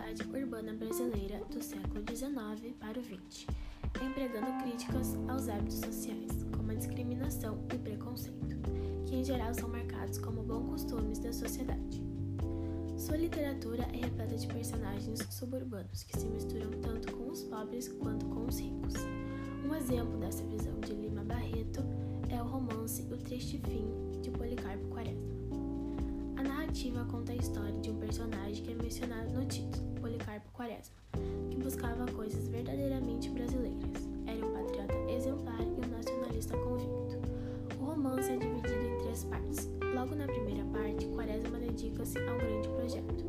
sociedade urbana brasileira do século XIX para o XX, empregando críticas aos hábitos sociais, como a discriminação e preconceito, que em geral são marcados como bons costumes da sociedade. Sua literatura é repleta de personagens suburbanos que se misturam tanto com os pobres quanto com os ricos. Um exemplo dessa visão narrativa conta a história de um personagem que é mencionado no título, Policarpo Quaresma, que buscava coisas verdadeiramente brasileiras. Era um patriota exemplar e um nacionalista convicto. O romance é dividido em três partes. Logo na primeira parte, Quaresma dedica-se a um grande projeto,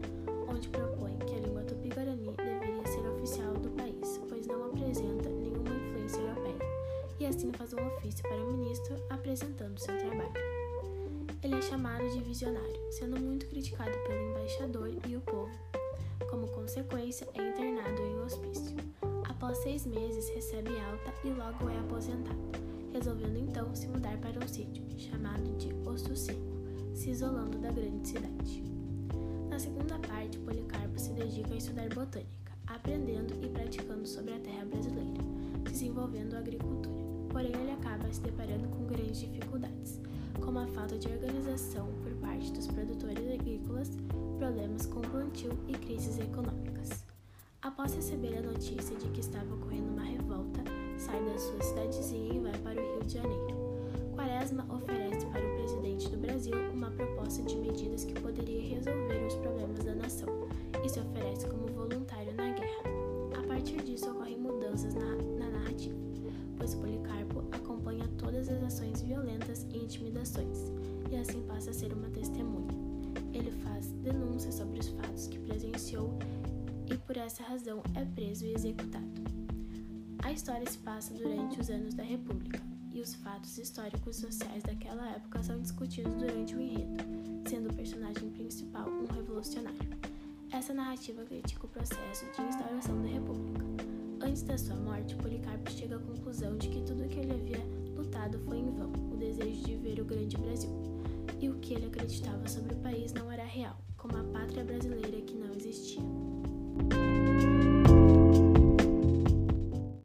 onde propõe que a língua tupi-guarani deveria ser oficial do país, pois não apresenta nenhuma influência europeia, e assim faz um ofício para o ministro apresentando seu trabalho. Ele é chamado de visionário, sendo muito criticado pelo embaixador e o povo. Como consequência, é internado em um hospício. Após seis meses, recebe alta e logo é aposentado, resolvendo então se mudar para um sítio chamado de Osso Seco, se isolando da grande cidade. Na segunda parte, Policarpo se dedica a estudar botânica, aprendendo e praticando sobre a terra brasileira, desenvolvendo a agricultura. Porém, ele acaba se deparando com grandes dificuldades, como a falta de organização por parte dos produtores agrícolas, problemas com o plantio e crises econômicas. Após receber a notícia de que estava ocorrendo uma revolta, sai da sua cidadezinha e vai para o Rio de Janeiro. Quaresma oferece para o presidente do Brasil uma proposta de medidas que poderia resolver os problemas da nação e se oferece como voluntário na guerra. A partir disso ocorrem mudanças na, na narrativa, pois Policarpo acompanha todas as ações violentas intimidações, e assim passa a ser uma testemunha. Ele faz denúncias sobre os fatos que presenciou e por essa razão é preso e executado. A história se passa durante os anos da República, e os fatos históricos e sociais daquela época são discutidos durante o enredo, sendo o personagem principal um revolucionário. Essa narrativa critica o processo de instauração da República. Antes da sua morte, Policarpo chega à conclusão de que tudo o que ele havia lutado foi em vão, o desejo de ver o grande Brasil, e o que ele acreditava sobre o país não era real, como a pátria brasileira que.